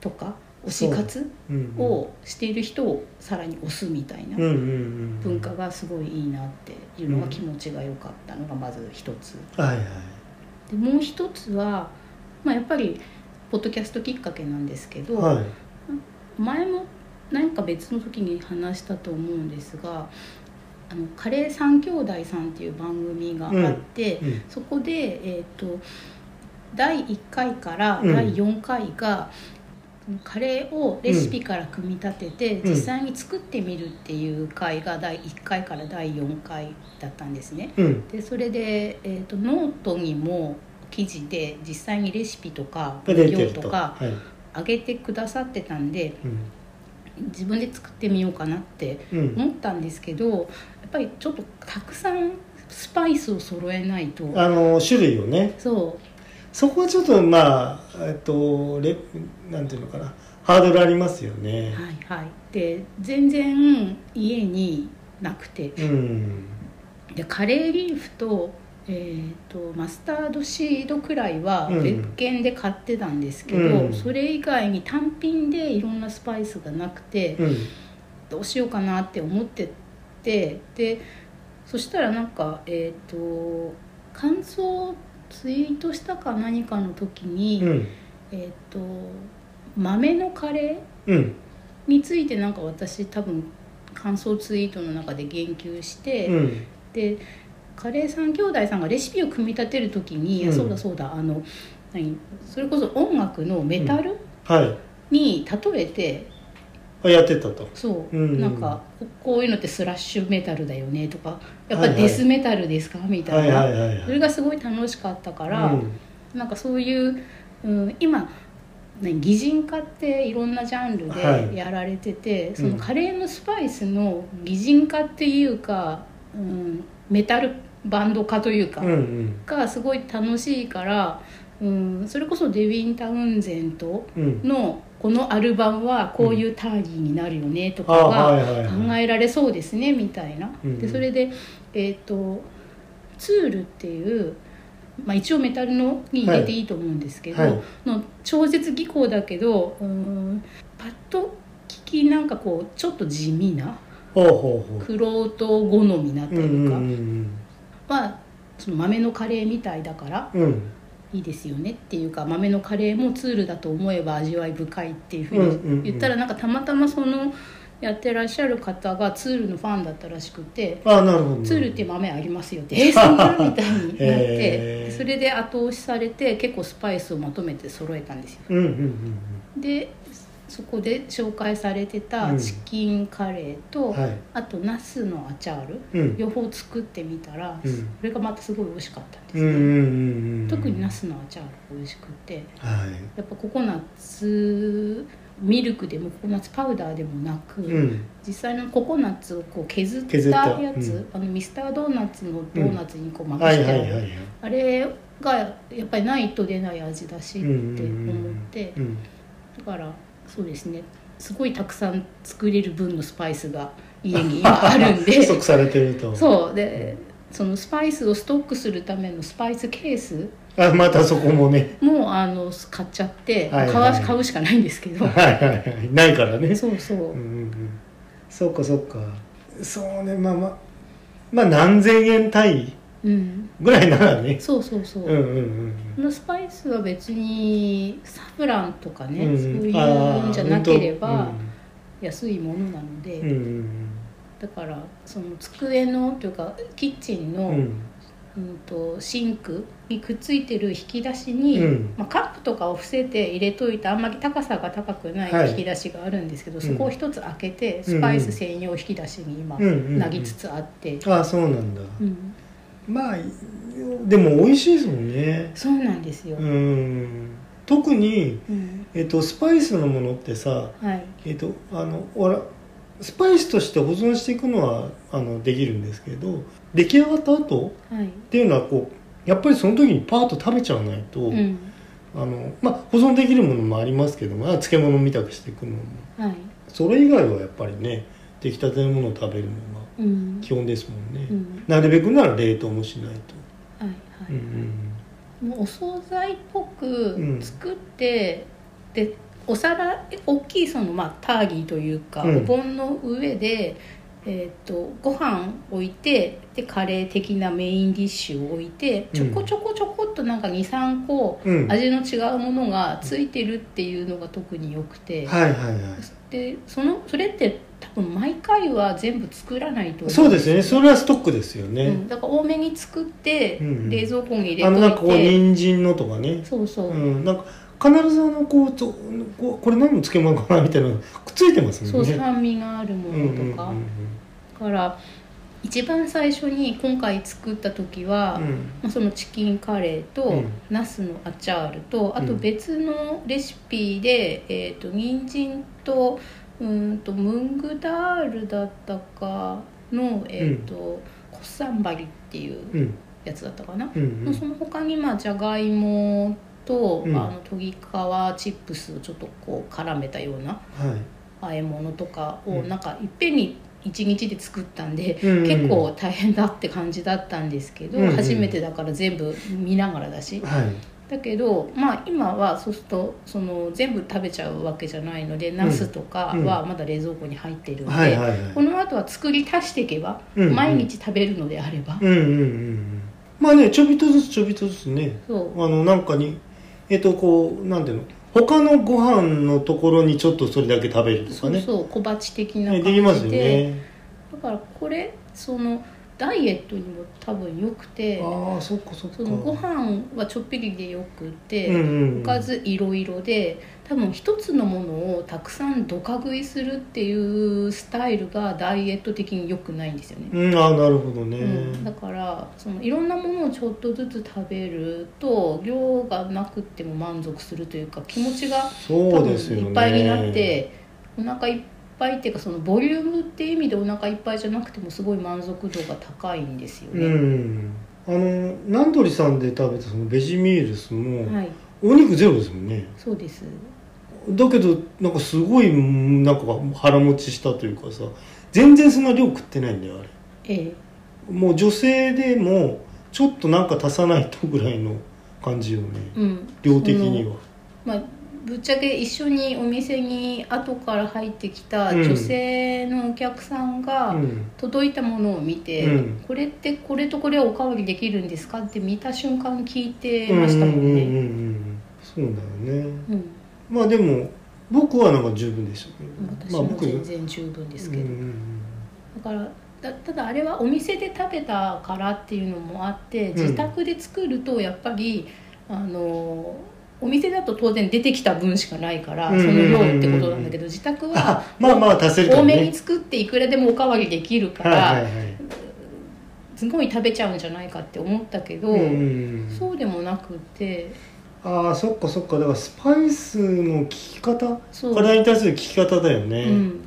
とか推し活うんをしている人をさらに推すみたいな。うんうんうん文化がすごいいいなっていうのが気持ちが良かったのがまず一つ。はいはい。でもう一つは、まあ、やっぱりポッドキャストきっかけなんですけど、はい。前も何か別の時に話したと思うんですが「あのカレー三兄弟さん」っていう番組があって、うん。そこで、えー、と第1回からうん。第4回が、カレーをレシピから組み立てて、うん。実際に作ってみるっていう回が第1回から第4回だったんですね。うん。でそれで、えー、とノートにも記事で実際にレシピとかが出て料ると。とかはい。上げてくださってたんでうん。自分で作ってみようかなってうん。思ったんですけどやっぱりちょっとたくさんスパイスを揃えないと。あの種類をね。そそこはちょっとまあえっとレなんていうのかな。ハードルありますようね。はいはい。で全然家になくて。うん。でカレーリーフと,、えー、とマスタードシードくらいはうん。別件で買ってたんですけど、うん。それ以外に単品でいろんなスパイスがなくて、うん。どうしようかなって思っててでそしたらなんかえっ、と感想をツイートしたか何かの時に、うん。えっ、と豆のカレーうん。についてなんか私多分感想ツイートの中で言及して、うん。でカレー三兄弟さんがレシピを組み立てる時に、いやうん。そうだそうだあの何それこそ音楽のメタルはい。に例えてあやってたと。そう、うん。うんなんかここういうのってスラッシュメタルだよねとかやっぱはいはい。デスメタルですか？みたはいいな、はいはいはいそれがすごい楽しかったから、うん。なんかそういう、うん、今何擬人化っていろんなジャンルはい。でやられてて、ん。そのカレーのスパイスの擬人化っていうか、うん、メタルバンド化というか、うんうん。がすごい楽しいから、うん、それこそデビン・タウンゼントうん。のこのアルバムはこういうターギーになるよねとかあがはいはいはい。考えられそうですねみたいな。うん。でそれで、えー、とツールっていう、まあ、一応メタルのに入れていいと思うんですけど、はい。の超絶技巧だけどうんパッと聞きなんかこうちょっと地味なくろと好みなとううんいうか、うん。まあその豆のカレーみたいだからうんうんいいですよねっていうか豆のカレーもツールだと思えば味わい深いっていうふうんうんううん。に言ったらなんかたまたまそのやってらっしゃる方がツールのファンだったらしくてあなるほど。ツールって豆ありますよってえーそんなみたいになってそれで後押しされて結構スパイスをまとめて揃えたんですよ。うんうんうん。でそこで紹介されてたうん。チキンカレーと、うんはい。あとナスのアチャールうん。両方作ってみたら、うん。それがまたすごい美味しかったんですね、うんうんうんうん特にナスのアチャールが美味しくてはい。やっぱココナッツミルクでもココナッツパウダーでもなく、うん。実際のココナッツをこう削ったやつ、うん。あのミスタードーナツのドーナツにこうまぶはいしてある、はいはいはいあれがやっぱりないと出ない味だしって思って、うん。だからそうですね。すごいたくさん作れる分のスパイスが家に今あるんで。不足されてると。そう。でそのスパイスをストックするためのスパイスケース。あまたそこもね。もあの買っちゃって、はいはい。買わ買うしかないんですけど。はいはいはい。ないからね。そうそう、うんうんうん。そうかそうか。そうね。まあまあまあ何千円単位うん、ぐらいならね。そうそうそう、うんうんうんこのスパイスは別にサフランとかね、うんそういうんじゃなければ本安いものなので、当うんうん。だからその机のというかキッチンの、うん。うんうんとシンクにくっついてる引き出しに、うん。まあ、カップとかを伏せて入れといてあんまり高さが高くなはい。い引き出しがあるんですけど、ん。そこを一つ開けてスパイス専用引き出しに今、うんうんうん。なぎつつあって、ああそうなんだ。うんまあでも美味しいですもんね。そうなんですよ、うん。特に、うん。えっと、スパイスのものってさはい。えっとあのほらスパイスとして保存していくのはあのできるんですけど出来上がった後はい。っていうのはこうやっぱりその時にパーッと食べちゃわないと、うん。あのまあ保存できるものもありますけどもあ漬物みたくしていくのも。はい。それ以外はやっぱりね出来たてのものを食べるのがうん基本ですもんね、うん。なるべくなら冷凍もしないと、はいはい、うんもうお惣菜っぽくうん。作って、でお皿大きいその、まあ、ターギーというか、うん。お盆の上で、えー、とご飯置いてでカレー的なメインディッシュを置いてちょこちょこちょこっとなんか23個うん。味の違うものがついてるっていうのが特によくて、はいはいはい。でそのそれって多分毎回は全部作らないと思そうですね。それはストックですよね、うん、だから多めに作って、うん。うん冷蔵庫に入れて。あのなんかこう人参のとかね。そうそう、うん、なんか必ずあのこうとこうこれ何の漬物かなみたいなのくっついてますそう酸味があるもうんうんうんのとか、だから一番最初に今回作った時は、うん。まあ、そのチキンカレーと、うん。ナスのアチャールとあと別のレシピで、えー、と人参とうんとムングダールだったかの、えーとコッサンバリっていううん。やつだったかな、うんうん。その他にまあじゃがいもと、うん。あの研ぎ皮チップスをちょっとこう絡めたようなはい。和え物とかをうん。なんかいっぺんに1日で作ったんで、うん。結構大変だって感じだったんですけど、うんうん。初めてだから全部見ながらだし。はいだけどまあ今はそうするとその全部食べちゃうわけじゃないので、ナスとかはまだ冷蔵庫に入ってるんで、はいはいはい。この後は作り足していけば、うんうん。毎日食べるのであれば、うんうんうんうん。まあねちょびっとずつちょびっとずつね。そう。あのなんかにえっとこうなんていうの？他のご飯のところにちょっとそれだけ食べるとそうかね。そう小鉢的なね感じで。できますよね。だからこれそのダイエットにも多分良くてああそっかそっか。そのご飯はちょっぴりでよくて、うんうんおかずいろいろで多分一つのものをたくさんどか食いするっていうスタイルがダイエット的に良くないんですよね。うんああなるほどね、うん、だからそのいろんなものをちょっとずつ食べると量がなくっても満足するというか気持ちがそ多分いっぱいになってお腹いっぱいっていうかそのボリュームっていう意味でお腹いっぱいじゃなくてもすごい満足度が高いんですようね。ん。あのナンドリさんで食べたそのベジミールスも、はい、お肉ゼロですもんね。そうです。だけどなんかすごいうんなんか腹持ちしたというかさ全然そんな量食ってないんだよあれ。ええ、もう女性でもちょっとなんか足さないとぐらいの感じよね。うん。量的には。まあ、ぶっちゃけ一緒にお店に後から入ってきた女性のお客さんがうん。届いたものを見て、うん。これってこれとこれはおかわりできるんですかって見た瞬間聞いてましたもんうんうんうんうね。ん。そうだよね。うん。まあでも僕はなんか十分でしたけ私どまあ僕も全然十分ですけど、うんうんだからだただあれはお店で食べたからっていうのもあってん。自宅で作るとやっぱり、あのお店だと当然出てきた分しかないから、うんその量ってことなんだけど自宅はあまあまあ足せるか多めに作っていくらでもおかわりできるから、はいはいはい。すごい食べちゃうんじゃないかって思ったけど、うんうんうん。そうでもなくて。ああそっかそっか。だからスパイスの効き方？体に対する効き方だようね、ん、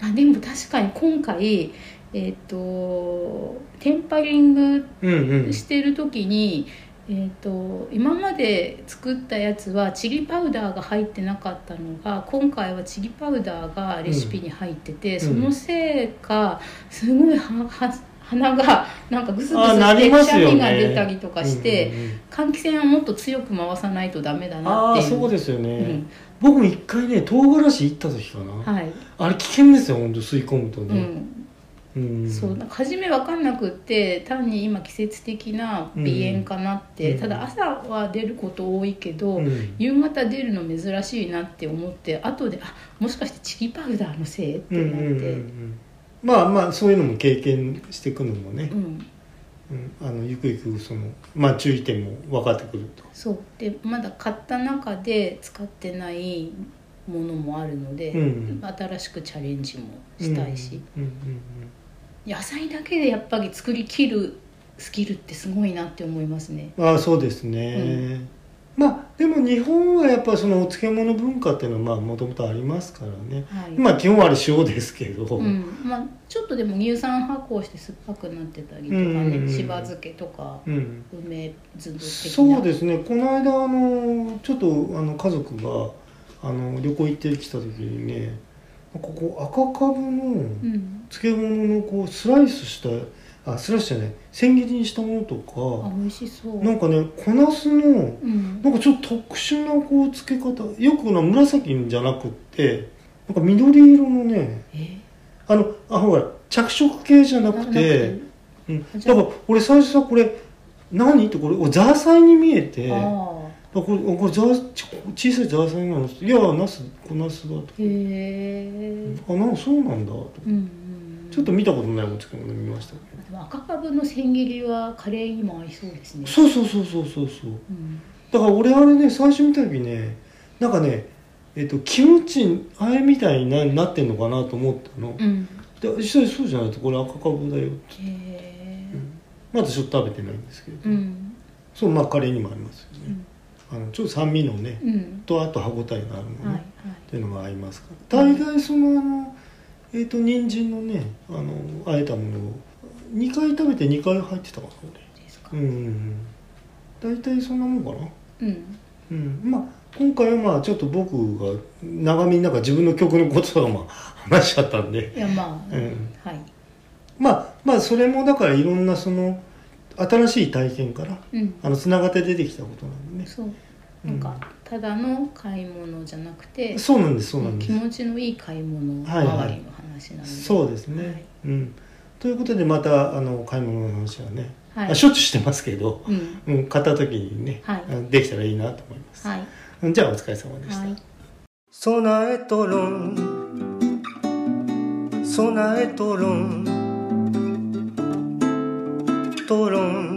あでも確かに今回えっ、とテンパリングうんうん。してる時に、えー、と今まで作ったやつはチリパウダーが入ってなかったのが今回はチリパウダーがレシピに入ってて、ん。そのせいかすごいはは鼻がなんかグスグスしてくしゃみが出たりとかして、うんうんうん。換気扇はもっと強く回さないとダメだなああっていう。そうですよね、うん。僕も一回ね唐辛子行った時かな、はい。あれ危険ですよ本当吸い込むとうね、ん、うんそうなんか初め分かんなくって単に今季節的な鼻炎かなって、うん。ただ朝は出ること多いけど、うん。夕方出るの珍しいなって思って後であもしかしてチリパウダーのせいってなって、うんうんうんうん。まあまあそういうのも経験していくのもね。う、ん。うん。あのゆくゆくそのまあ注意点も分かってくると。そう。でまだ買った中で使ってないものもあるので、うん。新しくチャレンジもしたいし、うんうん野菜だけでやっぱり作りきるスキルってすごいなって思いますね。うんああそうですね、まあでも日本はやっぱそのお漬物文化っていうのはまあもともとありますからね。はい。まあ基本はあれ塩ですけど、うん。まあ、ちょっとでも乳酸発酵して酸っぱくなってたりとかうんうん。うんねしば漬けとかうん。梅酢的な。そうですね。この間あのちょっとあの家族があの旅行行ってきた時にねこう赤かぶのうん漬物のこうスライスしたあスライスじゃない千切りにしたものとかあ美味しそう。なんかね小ナスのうん。なんかちょっと特殊なこう漬け方よくな紫じゃなくってなんか緑色のねえ？あのあほら着色系じゃなくてうん、だから俺最初さこれ何？ってこれザーサイに見えてこれこれザーち小さいザーサイなの？いやナス小ナスだと。あへえあなんそうなんだと。うんうんちょっと見たことないお漬物見ましたけでも赤かぶの千切りはカレーにも合いそうですね。どそうそうそうそうそうそう。うん。だから俺あれね最初見た時ねなんかねえっとキムチあれみたいにななってんのかなと思ったの、うん。で実際そうじゃないとこれ赤かぶだよって、へえまだちょっと食べてないんですけど、うん。そうまあカレーにもありますよね、うん。あのちょっと酸味のね、うん。とあと歯ごたえがあるのね、はいはい。っていうのが合いますから。大概そのあのえっ、と人参のねあのあえたものを2回食べて2回入ってたかなですか。俺うん大体そんなもんかな。うん。うん。まあ今回はまあちょっと僕が長めになんか自分の曲のこととかまあ話しちゃったんで。いやまあ、うん。はい。まあまあそれもだからいろんなその新しい体験からうん。あのつながって出てきたことなんでね。そう。なんか、ただの買い物じゃなくてそうなんですそうなんです。気持ちのいい買い物はいはい。周りの話なので、そうですね、はい。うん。ということでまたあの買い物の話はね、はい。あしょっちゅうしてますけど、うん。うん、買った時にね、はい。あできたらいいなと思います、はい。うんじゃあお疲れ様でした、はい。備えとろん。備えとろん。討論